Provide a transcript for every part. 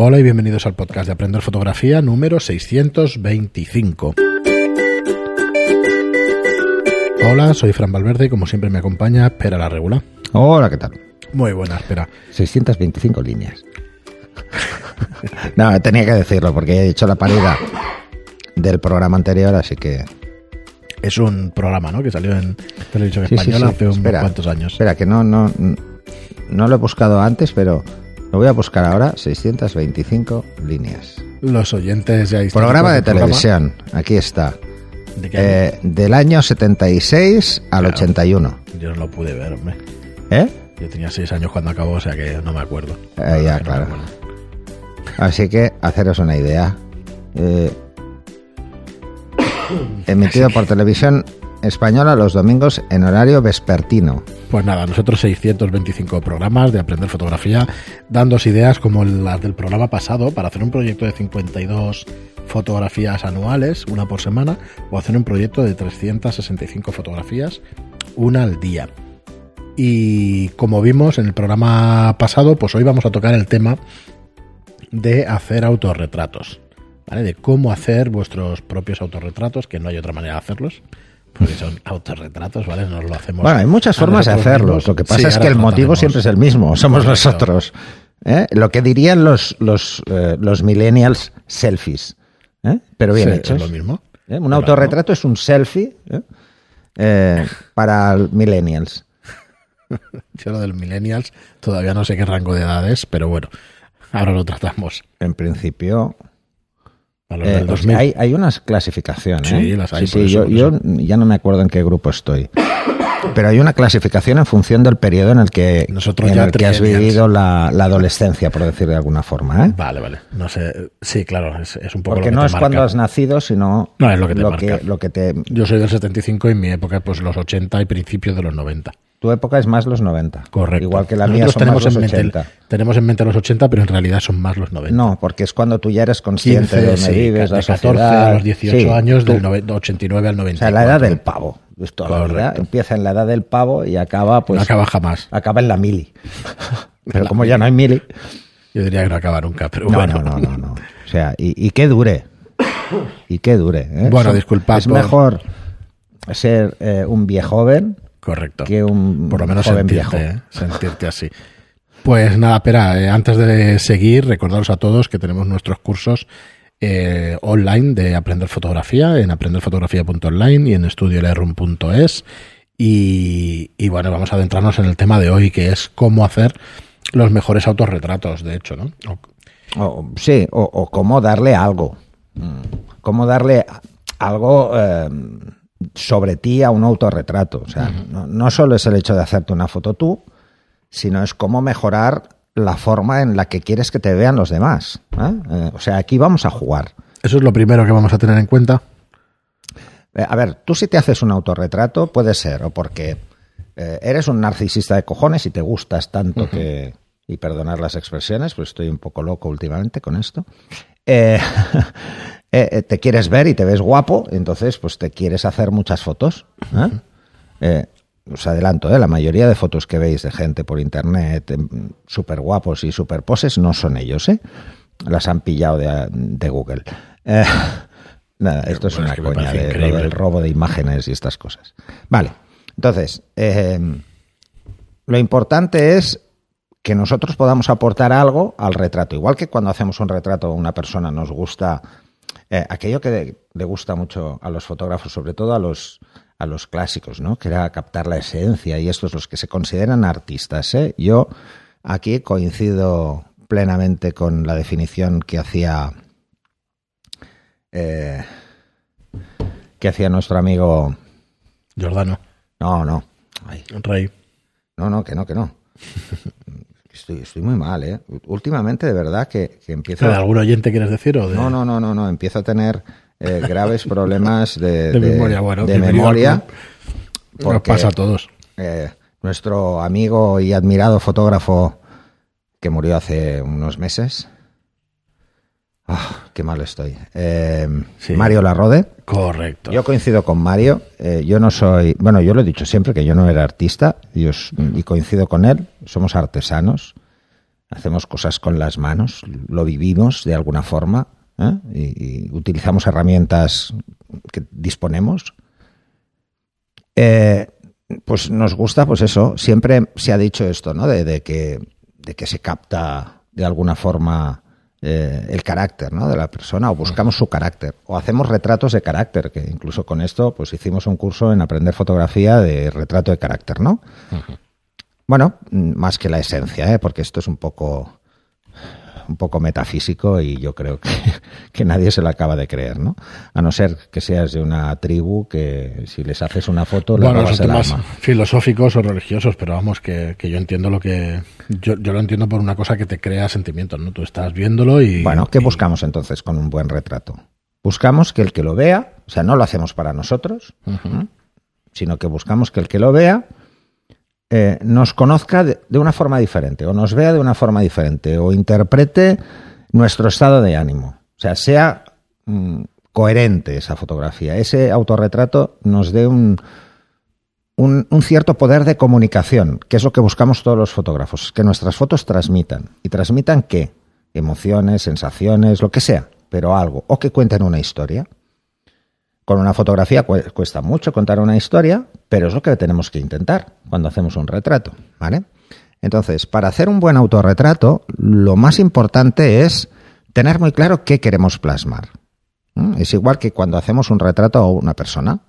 Hola y bienvenidos al podcast de Aprender Fotografía número 625. Hola, soy Fran Valverde y como siempre me acompaña Espera la Regula. Hola, ¿qué tal? Muy buena, espera. 625 líneas. no, tenía que decirlo porque he hecho la parida del programa anterior, así que... Es un programa, ¿no? Que salió en televisión Sí, sí, española sí. hace unos cuantos años. Espera, que no, no, no lo he buscado antes, pero lo voy a buscar ahora. 625 líneas. Los oyentes ya Programa de programa, televisión, aquí está. ¿De qué año? Eh, del año 76 al Claro. 81. Yo no lo pude ver, hombre. ¿Eh? Yo tenía seis años cuando acabó, o sea que no me acuerdo. Eh, ya, claro. Así que haceros una idea. Eh, emitido por televisión española los domingos en horario vespertino. Pues nada, nosotros 625 programas de aprender fotografía, dándos ideas como las del programa pasado para hacer un proyecto de 52 fotografías anuales, una por semana, o hacer un proyecto de 365 fotografías, una al día. Y como vimos en el programa pasado, pues hoy vamos a tocar el tema de hacer autorretratos. De cómo hacer vuestros propios autorretratos, que no hay otra manera de hacerlos, porque son autorretratos, ¿vale? Nos lo hacemos. Bueno, hay muchas formas de hacerlos. Lo que pasa Sí, es que el motivo siempre es el mismo. Somos Correcto. nosotros. ¿eh? Lo que dirían los, los, eh, los millennials selfies. ¿eh? Pero bien Sí, hechos. Es lo mismo. Un Claro. autorretrato es un selfie para millennials. Yo lo del millennials todavía no sé qué rango de edad es, pero bueno, ahora lo tratamos. En principio, A los Eh, del o 2000. sea, hay, hay unas clasificaciones. Sí, ¿eh? las hay, Sí, sí, eso, yo, yo ya no me acuerdo en qué grupo estoy. Pero hay una clasificación en función del periodo en el que, Nosotros en ya el que has vivido la, la adolescencia, por decir de alguna forma. ¿eh? Vale, vale. No sé. Sí, claro, es, es un poco Porque lo que no te es marca. cuando has nacido, sino No, es lo que te lo, marca. que, lo que te... Yo soy del 75 y en mi época, pues los 80 y principios de los 90. Tu época es más los 90. Correcto. Igual que la Nosotros mía son tenemos más los en mente, 80. Tenemos en mente los 80, pero en realidad son más los 90. No, porque es cuando tú ya eres consciente 15, de dónde sí, vives, de la 14 sociedad. a los 18 Sí, años, tú- del nove- 89 al O 90. sea, la edad del pavo. La. Empieza en la edad del pavo y acaba, pues, no acaba jamás. acaba en la mili. Pero La como ya no hay mili, Yo diría que no acaba nunca, pero No, bueno. no, no, no, no. O sea, y, y que dure. Y que dure. ¿eh? Bueno, disculpad Es por- mejor ser eh, un viejo joven Correcto. que un Por lo menos joven sentirte, viejo. ¿eh? sentirte así. Pues nada, espera, eh, antes de seguir, recordaros a todos que tenemos nuestros cursos eh, online de aprender fotografía en aprenderfotografía.online y en estudiolairum.es. Y, y bueno, vamos a adentrarnos en el tema de hoy, que es cómo hacer los mejores autorretratos, de hecho, ¿no? O- O- sí, o, o cómo darle algo. Mm, Cómo darle algo eh, sobre ti a un autorretrato. O sea, no, no solo es el hecho de hacerte una foto tú, sino es cómo mejorar la forma en la que quieres que te vean los demás. ¿eh? Eh, o sea, aquí vamos a jugar. Eso es lo primero que vamos a tener en cuenta. Eh, A ver, tú si te haces un autorretrato, puede ser, o porque eh, eres un narcisista de cojones y te gustas tanto que. Y perdonar las expresiones, pues estoy un poco loco últimamente con esto. Eh, eh, te quieres ver y te ves guapo, entonces pues te quieres hacer muchas fotos. ¿eh? Os adelanto, ¿eh? la mayoría de fotos que veis de gente por internet, súper guapos y súper poses, no son ellos, ¿eh? Las han pillado de, de Google. Eh, nada, esto es una es que me coña de lo del robo de imágenes y estas cosas. Vale, entonces, eh, lo importante es que nosotros podamos aportar algo al retrato. Igual que cuando hacemos un retrato a una persona nos gusta eh, aquello que le gusta mucho a los fotógrafos, sobre todo a los a los clásicos, ¿no? Que era captar la esencia y estos los que se consideran artistas. ¿eh? Yo aquí coincido plenamente con la definición que hacía eh, que hacía nuestro amigo. Giordano, No, no. Ay, Rey. no, no, que no, que no. Estoy, estoy muy mal, ¿eh? Últimamente, de verdad, que, que empiezo... ¿De algún oyente quieres decir? O de... No, no, no, no, no. Empiezo a tener eh, graves problemas de, De memoria, bueno, de memoria. Nos pasa a todos. eh, nuestro amigo y admirado fotógrafo que murió hace unos meses. Ah, qué mal estoy. Eh, Sí. Mario Larrode. Correcto. Yo coincido con Mario. eh, yo no soy. Bueno, yo lo he dicho siempre que yo no era artista y, coincido con él. Somos artesanos. hacemos cosas con las manos, lo vivimos de alguna forma ¿eh? y, y, utilizamos herramientas que disponemos. Eh, pues nos gusta, pues eso, siempre se ha dicho esto, ¿no? De, de que, de que se capta de alguna forma eh, el carácter ¿no? de la persona o buscamos su carácter o hacemos retratos de carácter que incluso con esto pues hicimos un curso en aprender fotografía de retrato de carácter no uh -huh. bueno más que la esencia ¿eh? porque esto es un poco un poco metafísico y yo creo que, que, nadie se lo acaba de creer, ¿no? A no ser que seas de una tribu que si les haces una foto bueno, son temas filosóficos o religiosos, pero vamos que, que, yo entiendo lo que yo, yo lo entiendo por una cosa que te crea sentimientos, ¿no? Tú estás viéndolo y bueno, ¿qué y... buscamos entonces con un buen retrato? Buscamos que el que lo vea, o sea, no lo hacemos para nosotros, uh -huh. sino que buscamos que el que lo vea eh, nos conozca de, una forma diferente, o nos vea de una forma diferente, o interprete nuestro estado de ánimo. O sea, sea mm, coherente esa fotografía. Ese autorretrato nos dé un, un, un, cierto poder de comunicación, que es lo que buscamos todos los fotógrafos, que nuestras fotos transmitan. ¿Y transmitan qué? Emociones, sensaciones, lo que sea, pero algo. O que cuenten una historia. Con una fotografía cuesta mucho contar una historia, pero es lo que tenemos que intentar cuando hacemos un retrato, ¿vale? Entonces, para hacer un buen autorretrato, lo más importante es tener muy claro qué queremos plasmar. Es igual que cuando hacemos un retrato a una persona.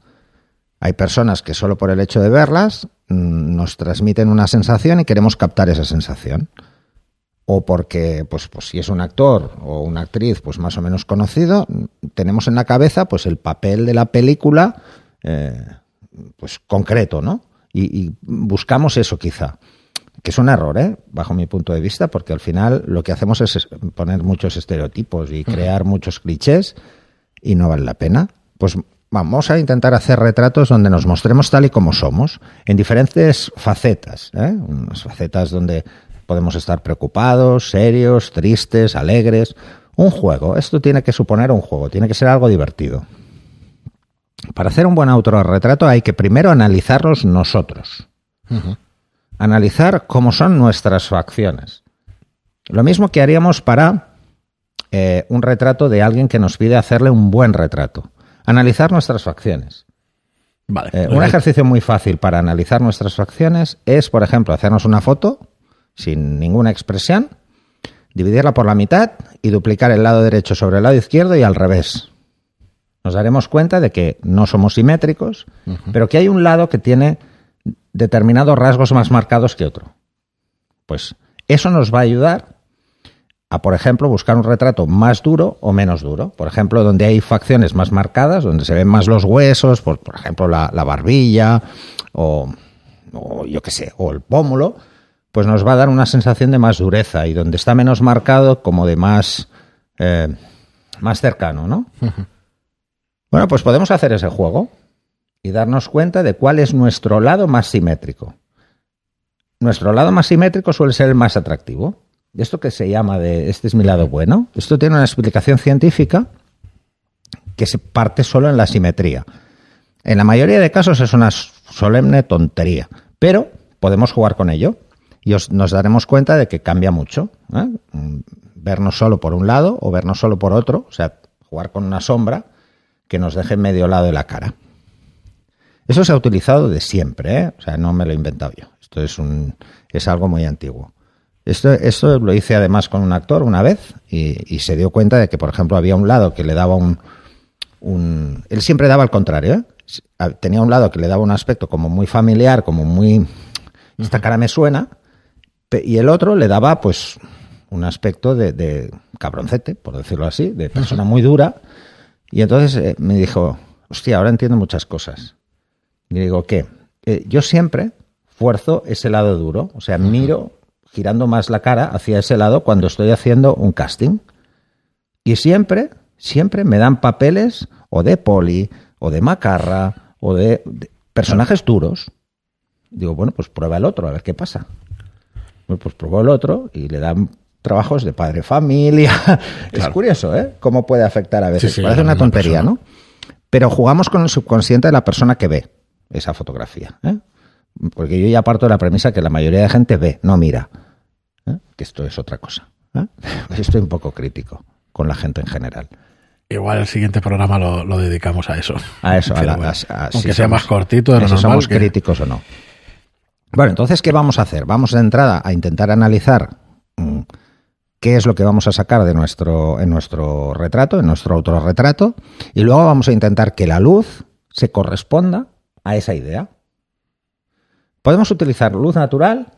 Hay personas que solo por el hecho de verlas mm, nos transmiten una sensación y queremos captar esa sensación o porque, pues, pues si es un actor o una actriz, pues más o menos conocido, tenemos en la cabeza, pues el papel de la película, eh, pues concreto, ¿no? Y, y, buscamos eso quizá, que es un error, ¿eh? Bajo mi punto de vista, porque al final lo que hacemos es poner muchos estereotipos y crear muchos clichés y no vale la pena. Pues vamos a intentar hacer retratos donde nos mostremos tal y como somos, en diferentes facetas, ¿eh? Unas facetas donde Podemos estar preocupados, serios, tristes, alegres. Un juego. Esto tiene que suponer un juego, tiene que ser algo divertido. Para hacer un buen autorretrato hay que primero analizarlos nosotros. Uh -huh. Analizar cómo son nuestras facciones. Lo mismo que haríamos para eh, un retrato de alguien que nos pide hacerle un buen retrato. Analizar nuestras facciones. Vale. Eh, un ejercicio muy fácil para analizar nuestras facciones es, por ejemplo, hacernos una foto sin ninguna expresión, dividirla por la mitad y duplicar el lado derecho sobre el lado izquierdo y al revés. Nos daremos cuenta de que no somos simétricos, uh -huh. pero que hay un lado que tiene determinados rasgos más marcados que otro. Pues eso nos va a ayudar a, por ejemplo, buscar un retrato más duro o menos duro. Por ejemplo, donde hay facciones más marcadas, donde se ven más los huesos, por, por ejemplo, la, la barbilla o, o, yo qué sé, o el pómulo, pues nos va a dar una sensación de más dureza y donde está menos marcado como de más, eh, más cercano, ¿no? Uh -huh. Bueno, pues podemos hacer ese juego y darnos cuenta de cuál es nuestro lado más simétrico. Nuestro lado más simétrico suele ser el más atractivo. Esto que se llama de este es mi lado bueno, esto tiene una explicación científica que se parte solo en la simetría. En la mayoría de casos es una solemne tontería, pero podemos jugar con ello y os, nos daremos cuenta de que cambia mucho. ¿eh? Vernos solo por un lado o vernos solo por otro, o sea, jugar con una sombra que nos deje medio lado de la cara. Eso se ha utilizado de siempre, ¿eh? o sea, no me lo he inventado yo. Esto es, un, es algo muy antiguo. Esto, esto lo hice además con un actor una vez y, y, se dio cuenta de que, por ejemplo, había un lado que le daba un... un él siempre daba al contrario, ¿eh? Tenía un lado que le daba un aspecto como muy familiar, como muy... Esta cara me suena, y el otro le daba pues un aspecto de, de cabroncete, por decirlo así, de persona muy dura. Y entonces eh, me dijo, hostia, ahora entiendo muchas cosas. Y digo, ¿qué? Eh, yo siempre fuerzo ese lado duro, o sea, miro girando más la cara hacia ese lado cuando estoy haciendo un casting. Y siempre, siempre me dan papeles o de poli, o de macarra, o de, de personajes duros. Digo, bueno, pues prueba el otro, a ver qué pasa pues probó el otro y le dan trabajos de padre familia. Claro. Es curioso, ¿eh? Cómo puede afectar a veces. Sí, sí, Parece una tontería, ¿no? Pero jugamos con el subconsciente de la persona que ve esa fotografía. ¿eh? Porque yo ya parto de la premisa que la mayoría de gente ve, no mira. ¿eh? que esto es otra cosa. ¿eh? Estoy un poco crítico con la gente en general. Igual el siguiente programa lo, lo dedicamos a eso. A eso, a la- Pero bueno, a- a- aunque si sea somos- más cortito de lo si normal. somos que- críticos o no. Bueno, entonces, ¿qué vamos a hacer? Vamos de entrada a intentar analizar mm, qué es lo que vamos a sacar de nuestro, en nuestro retrato, en nuestro autorretrato, y luego vamos a intentar que la luz se corresponda a esa idea. Podemos utilizar luz natural,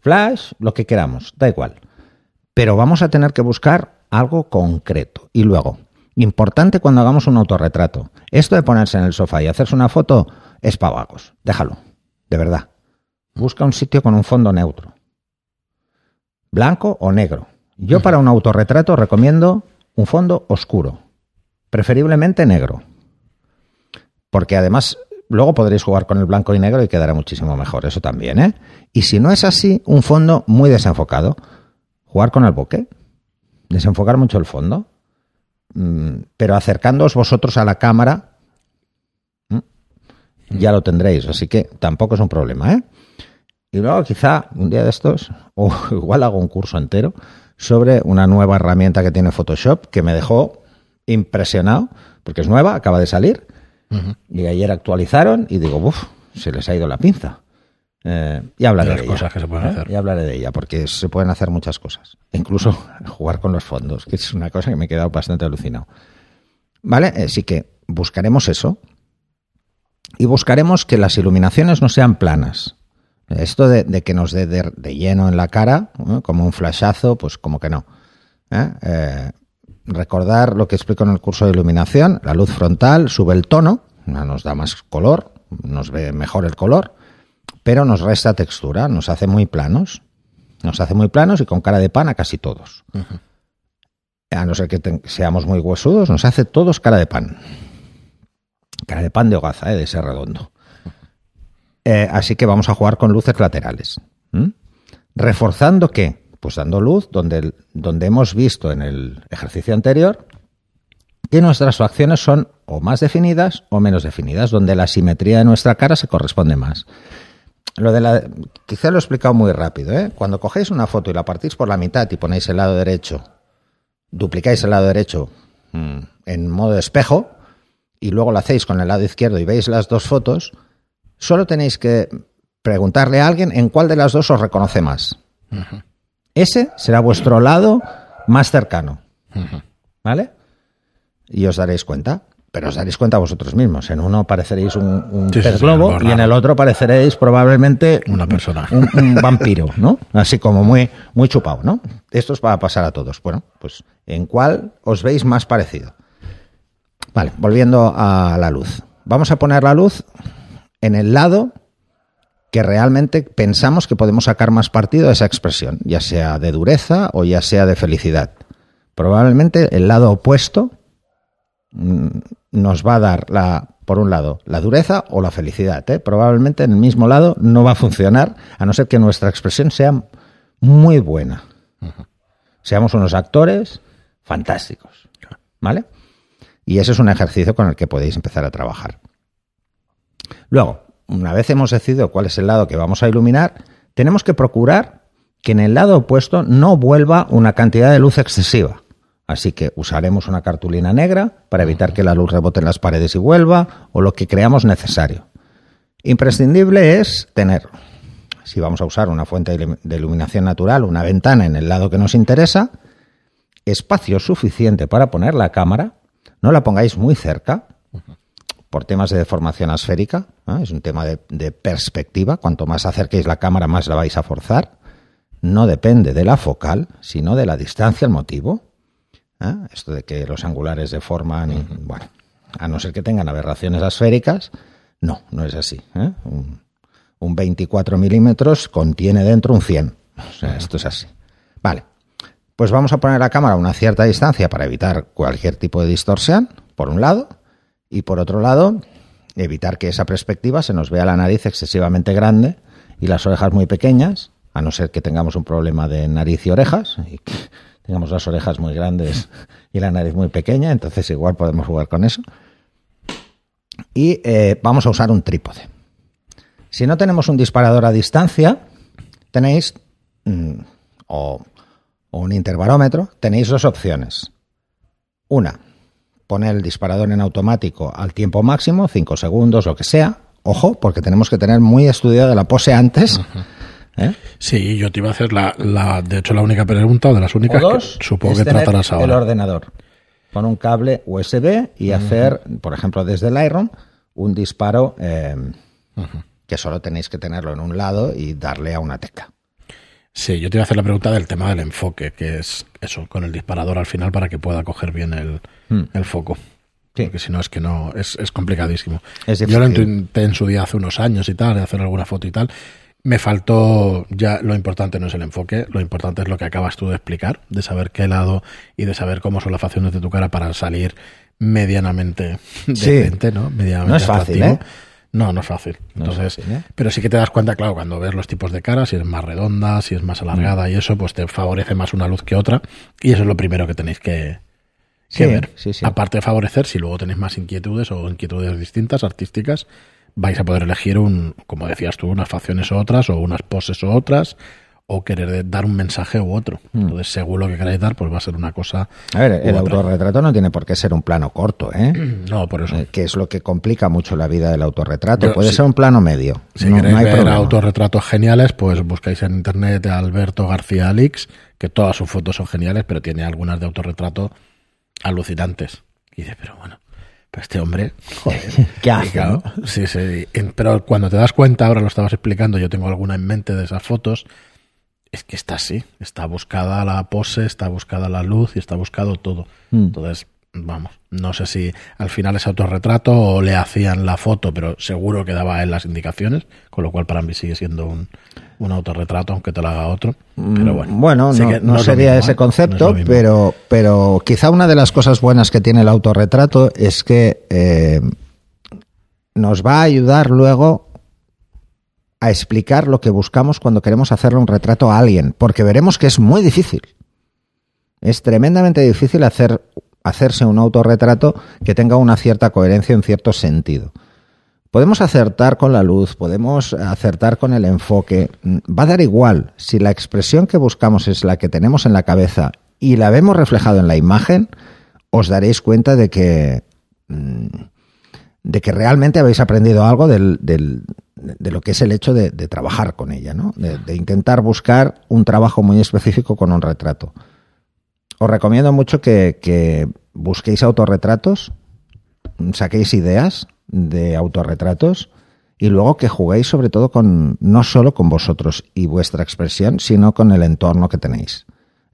flash, lo que queramos, da igual. Pero vamos a tener que buscar algo concreto. Y luego, importante cuando hagamos un autorretrato, esto de ponerse en el sofá y hacerse una foto es para vagos. Déjalo, de verdad. Busca un sitio con un fondo neutro. Blanco o negro. Yo para un autorretrato recomiendo un fondo oscuro, preferiblemente negro. Porque además luego podréis jugar con el blanco y negro y quedará muchísimo mejor, eso también, ¿eh? Y si no es así, un fondo muy desenfocado. Jugar con el bokeh, desenfocar mucho el fondo, mm, pero acercándoos vosotros a la cámara, mm, ya lo tendréis, así que tampoco es un problema, ¿eh? Y luego quizá un día de estos, o igual hago un curso entero sobre una nueva herramienta que tiene Photoshop que me dejó impresionado, porque es nueva, acaba de salir, y ayer actualizaron y digo, uff, se les ha ido la pinza. Eh, y hablaré De ella. cosas que se pueden ¿eh? hacer. Y hablaré de ella, porque se pueden hacer muchas cosas. Incluso jugar con los fondos, que es una cosa que me he quedado bastante alucinado. ¿Vale? Así que buscaremos eso. Y buscaremos que las iluminaciones no sean planas. Esto de, de que nos dé de, de lleno en la cara, ¿eh? como un flashazo, pues como que no. ¿eh? Eh, recordar lo que explico en el curso de iluminación, la luz frontal sube el tono, nos da más color, nos ve mejor el color, pero nos resta textura, nos hace muy planos, nos hace muy planos y con cara de pan a casi todos. A no ser que te- seamos muy huesudos, nos hace todos cara de pan. Cara de pan de hogaza, ¿eh? de ese redondo. Eh, así que vamos a jugar con luces laterales. ¿Reforzando qué? Pues dando luz donde, donde hemos visto en el ejercicio anterior que nuestras facciones son o más definidas o menos definidas, donde la simetría de nuestra cara se corresponde más. Lo de la, quizá lo he explicado muy rápido. ¿eh? Cuando cogéis una foto y la partís por la mitad y ponéis el lado derecho, duplicáis el lado derecho mm, en modo espejo y luego lo hacéis con el lado izquierdo y veis las dos fotos, solo tenéis que preguntarle a alguien en cuál de las dos os reconoce más. Ese será vuestro lado más cercano. ¿Vale? Y os daréis cuenta. Pero os daréis cuenta vosotros mismos. En uno pareceréis un, un Sí, pez globo y en el otro pareceréis probablemente Una persona. un, un vampiro, ¿no? Así como muy, muy chupado, ¿no? Esto es para pasar a todos. Bueno, pues ¿en cuál os veis más parecido? Vale, volviendo a la luz. Vamos a poner la luz en el lado que realmente pensamos que podemos sacar más partido de esa expresión, ya sea de dureza o ya sea de felicidad. Probablemente el lado opuesto mm, nos va a dar la, por un lado, la dureza o la felicidad. ¿eh? Probablemente en el mismo lado no va a funcionar, a no ser que nuestra expresión sea muy buena. Seamos unos actores fantásticos. ¿Vale? Y ese es un ejercicio con el que podéis empezar a trabajar. Luego, una vez hemos decidido cuál es el lado que vamos a iluminar, tenemos que procurar que en el lado opuesto no vuelva una cantidad de luz excesiva. Así que usaremos una cartulina negra para evitar que la luz rebote en las paredes y vuelva, o lo que creamos necesario. Imprescindible es tener, si vamos a usar una fuente de ilu- de iluminación natural, una ventana en el lado que nos interesa, espacio suficiente para poner la cámara, no la pongáis muy cerca, por temas de deformación asférica, ¿eh? es un tema de, de perspectiva, cuanto más acerquéis la cámara más la vais a forzar, no depende de la focal, sino de la distancia al motivo. ¿eh? Esto de que los angulares deforman, y, bueno, a no ser que tengan aberraciones asféricas, no, no es así. ¿eh? Un, un 24 milímetros contiene dentro un 100. O sea, esto es así. Vale, pues vamos a poner la cámara a una cierta distancia para evitar cualquier tipo de distorsión, por un lado, y por otro lado, evitar que esa perspectiva se nos vea la nariz excesivamente grande y las orejas muy pequeñas, a no ser que tengamos un problema de nariz y orejas, y que tengamos las orejas muy grandes y la nariz muy pequeña, entonces igual podemos jugar con eso. Y eh, vamos a usar un trípode. Si no tenemos un disparador a distancia, tenéis mm, o, o un intervarómetro, tenéis dos opciones. Una, poner el disparador en automático al tiempo máximo, 5 segundos, lo que sea. Ojo, porque tenemos que tener muy estudiada la pose antes. ¿eh? Sí, yo te iba a hacer la, la, de hecho, la única pregunta, o de las únicas dos, que supongo que tratarás El ahora. ordenador. Con un cable USB y hacer, por ejemplo, desde el Iron, un disparo eh, que solo tenéis que tenerlo en un lado y darle a una tecla. Sí, yo te iba a hacer la pregunta del tema del enfoque, que es eso, con el disparador al final para que pueda coger bien el, Mm. el foco. Sí. Porque si no es que no, es, es complicadísimo. Es yo lo intenté en su día hace unos años y tal, de hacer alguna foto y tal. Me faltó, ya lo importante no es el enfoque, lo importante es lo que acabas tú de explicar, de saber qué lado y de saber cómo son las facciones de tu cara para salir medianamente Sí. decente, ¿no? Medianamente No es fácil. ¿eh? No, no es fácil. No es Entonces, fácil, ¿eh? pero sí que te das cuenta, claro, cuando ves los tipos de cara, si es más redonda, si es más alargada y eso, pues te favorece más una luz que otra. Y eso es lo primero que tenéis que, que Sí, ver. sí, sí. Aparte de favorecer, si luego tenéis más inquietudes o inquietudes distintas, artísticas, vais a poder elegir un, como decías tú, unas facciones u otras, o unas poses u otras, o querer dar un mensaje u otro. Entonces, según lo que queráis dar, pues va a ser una cosa. A ver, el otra. autorretrato no tiene por qué ser un plano corto, ¿eh? No, por eso. Eh, que es lo que complica mucho la vida del autorretrato. Yo, Puede ser un plano medio. Si no, queréis no hay ver autorretratos geniales, pues buscáis en internet a Alberto García Alix, que todas sus fotos son geniales, pero tiene algunas de autorretrato alucinantes. Y dices, pero bueno, pues este hombre, joder, ¿Qué hace, claro, Sí, sí. Pero cuando te das cuenta, ahora lo estabas explicando, yo tengo alguna en mente de esas fotos, es que está así, está buscada la pose, está buscada la luz y está buscado todo. Mm. Entonces, vamos, no sé si al final es autorretrato o le hacían la foto, pero seguro que daba él las indicaciones, con lo cual para mí sigue siendo un, un autorretrato, aunque te lo haga otro. Pero bueno, Mm, Bueno, no, no sería mismo, ese ¿eh? concepto, No pero, pero quizá una de las cosas buenas que tiene el autorretrato es que eh, nos va a ayudar luego a explicar lo que buscamos cuando queremos hacerle un retrato a alguien, porque veremos que es muy difícil. Es tremendamente difícil hacer, hacerse un autorretrato que tenga una cierta coherencia, un cierto sentido. Podemos acertar con la luz, podemos acertar con el enfoque. Mm, Va a dar igual si la expresión que buscamos es la que tenemos en la cabeza y la vemos reflejado en la imagen, os daréis cuenta de que mm, de que realmente habéis aprendido algo del- de lo que es el hecho de, trabajar con ella, ¿no? De, intentar buscar un trabajo muy específico con un retrato. Os recomiendo mucho que, que busquéis autorretratos, saquéis ideas de autorretratos y luego que juguéis sobre todo con no solo con vosotros y vuestra expresión, sino con el entorno que tenéis.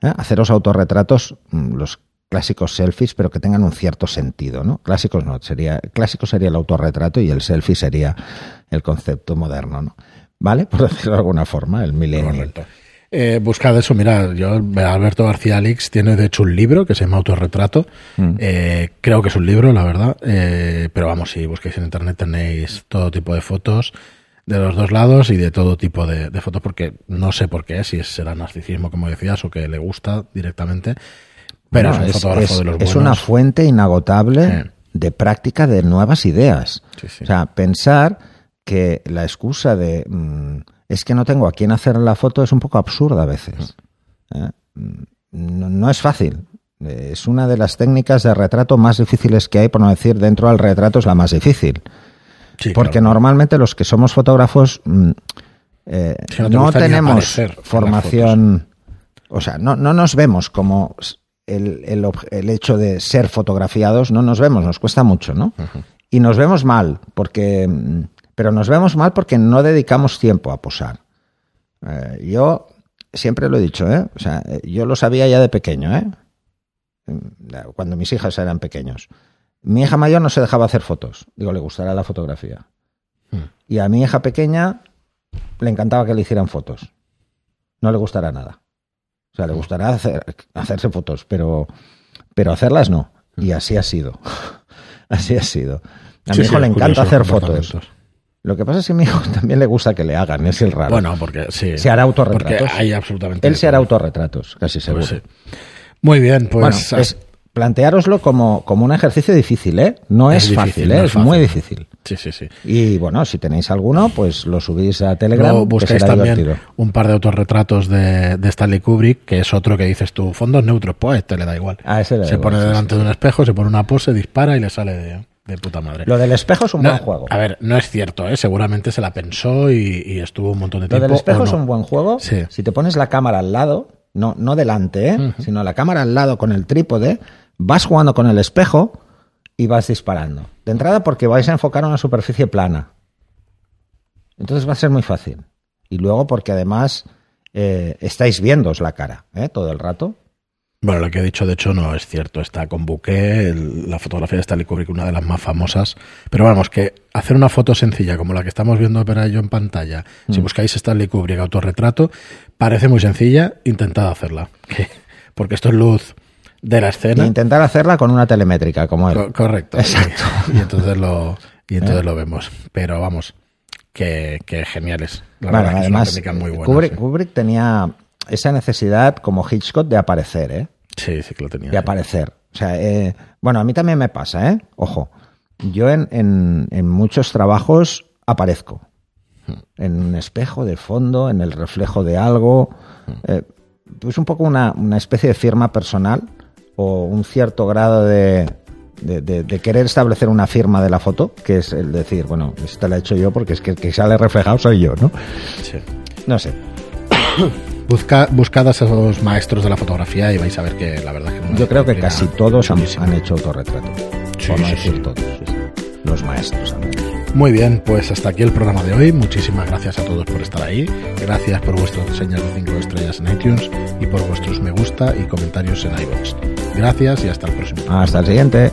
¿eh? Haceros autorretratos, mm, los clásicos selfies, pero que tengan un cierto sentido, ¿no? Clásicos no, sería clásico sería el autorretrato y el selfie sería el concepto moderno, ¿no? ¿Vale? Por decirlo de alguna forma, el millennial. Correcto. Eh, buscad eso, mirad, yo, Alberto García Alix tiene de hecho un libro que se llama Autorretrato. Mm. Eh, creo que es un libro, la verdad. Eh, pero vamos, si busquéis en internet tenéis todo tipo de fotos de los dos lados y de todo tipo de, de fotos, porque no sé por qué, si será narcisismo, como decías, o que le gusta directamente. Pero es un fotógrafo es- de los es una fuente inagotable Sí. de práctica de nuevas ideas. Sí, sí. O sea, pensar que la excusa de mm, es que no tengo a quién hacer la foto es un poco absurda a veces. ¿eh? Mm, No, no es fácil. Eh, Es una de las técnicas de retrato más difíciles que hay, por no decir dentro del retrato es la más difícil. Porque claro. normalmente los que somos fotógrafos mm, eh, no te no tenemos formación, o sea, no, no nos vemos como el, el el hecho de ser fotografiados, no nos vemos, nos cuesta mucho, ¿no? Y nos vemos mal, porque, mm, pero nos vemos mal porque no dedicamos tiempo a posar. Eh, yo siempre lo he dicho, ¿eh? O sea, eh, yo lo sabía ya de pequeño, ¿eh? Mm, Cuando mis hijas eran pequeños. Mi hija mayor no se dejaba hacer fotos. Digo, le gustará la fotografía. Hmm. Y a mi hija pequeña le encantaba que le hicieran fotos. No le gustará nada. Sea, le gustará hacer, hacerse fotos, pero, pero hacerlas no. Y así ha sido. así ha sido. A Sí, mi hijo sí, le encanta hacer fotos. Lo que pasa es que a mi hijo también le gusta que le hagan, es el raro. Bueno, porque sí. se hará autorretratos. hay absolutamente. Él se hará autorretratos, casi seguro. Pues sí. Muy bien, Bueno, pues. es, planteároslo como, como un ejercicio difícil, ¿eh? No es, Es difícil, fácil, no ¿eh? es muy difícil. Sí, sí, sí. Y bueno, si tenéis alguno, pues lo subís a Telegram. Luego que buscáis será también divertido. un par de autorretratos de, de Stanley Kubrick, que es otro que dices tú, fondos neutros, pues a este le da igual. A ese le da se igual, pone sí, delante de un espejo, se pone una pose, dispara y le sale de, de puta madre. Lo del espejo es un No, buen juego. A ver, no es cierto, ¿eh? seguramente se la pensó y, y estuvo un montón de Lo tiempo. del espejo es un buen juego. Sí. Si te pones la cámara al lado, no, no delante, ¿eh? sino la cámara al lado con el trípode, vas jugando con el espejo y vas disparando. De entrada porque vais a enfocar una superficie plana. Entonces va a ser muy fácil. Y luego porque además eh, estáis viéndoos la cara ¿eh? todo el rato. Bueno, lo que he dicho, de hecho, no es cierto. Está con Bouquet, el- la fotografía de Stanley Kubrick, una de las más famosas. Pero vamos, que hacer una foto sencilla como la que estamos viendo para ello en pantalla, Mm. si buscáis Stanley Kubrick autorretrato, parece muy sencilla, intentad hacerla. Que- Porque esto es luz de la E escena. intentar hacerla con una telemétrica como él. Co- correcto. Exacto. Y, y entonces lo y entonces ¿Eh? lo vemos. Pero vamos, que, que geniales. La Bueno, verdad que es una además, muy buena. Kubrick, sí. Kubrick tenía esa necesidad como Hitchcock de aparecer, ¿eh? Sí, sí que lo tenía. de aparecer. O sea, eh, bueno, a mí también me pasa, ¿eh? Ojo, yo en, en- en muchos trabajos aparezco. En un espejo de fondo, en el reflejo de algo. Eh, pues un poco una, una especie de firma personal o un cierto grado de, de, de- de querer establecer una firma de la foto, que es el decir, bueno, esta la he hecho yo porque es que el que sale reflejado soy yo, ¿no? Sí. No sé. Busca, buscad a esos maestros de la fotografía y vais a ver que la verdad que Yo creo que casi todos han, han hecho autorretrato. Sí, por no sí, decir sí. todos. Los maestros, menos. Muy bien, pues hasta aquí el programa de hoy. Muchísimas gracias a todos por estar ahí. Gracias por vuestras reseñas de 5 estrellas en iTunes y por vuestros me gusta y comentarios en iVoox. Gracias y hasta el próximo. Hasta el siguiente.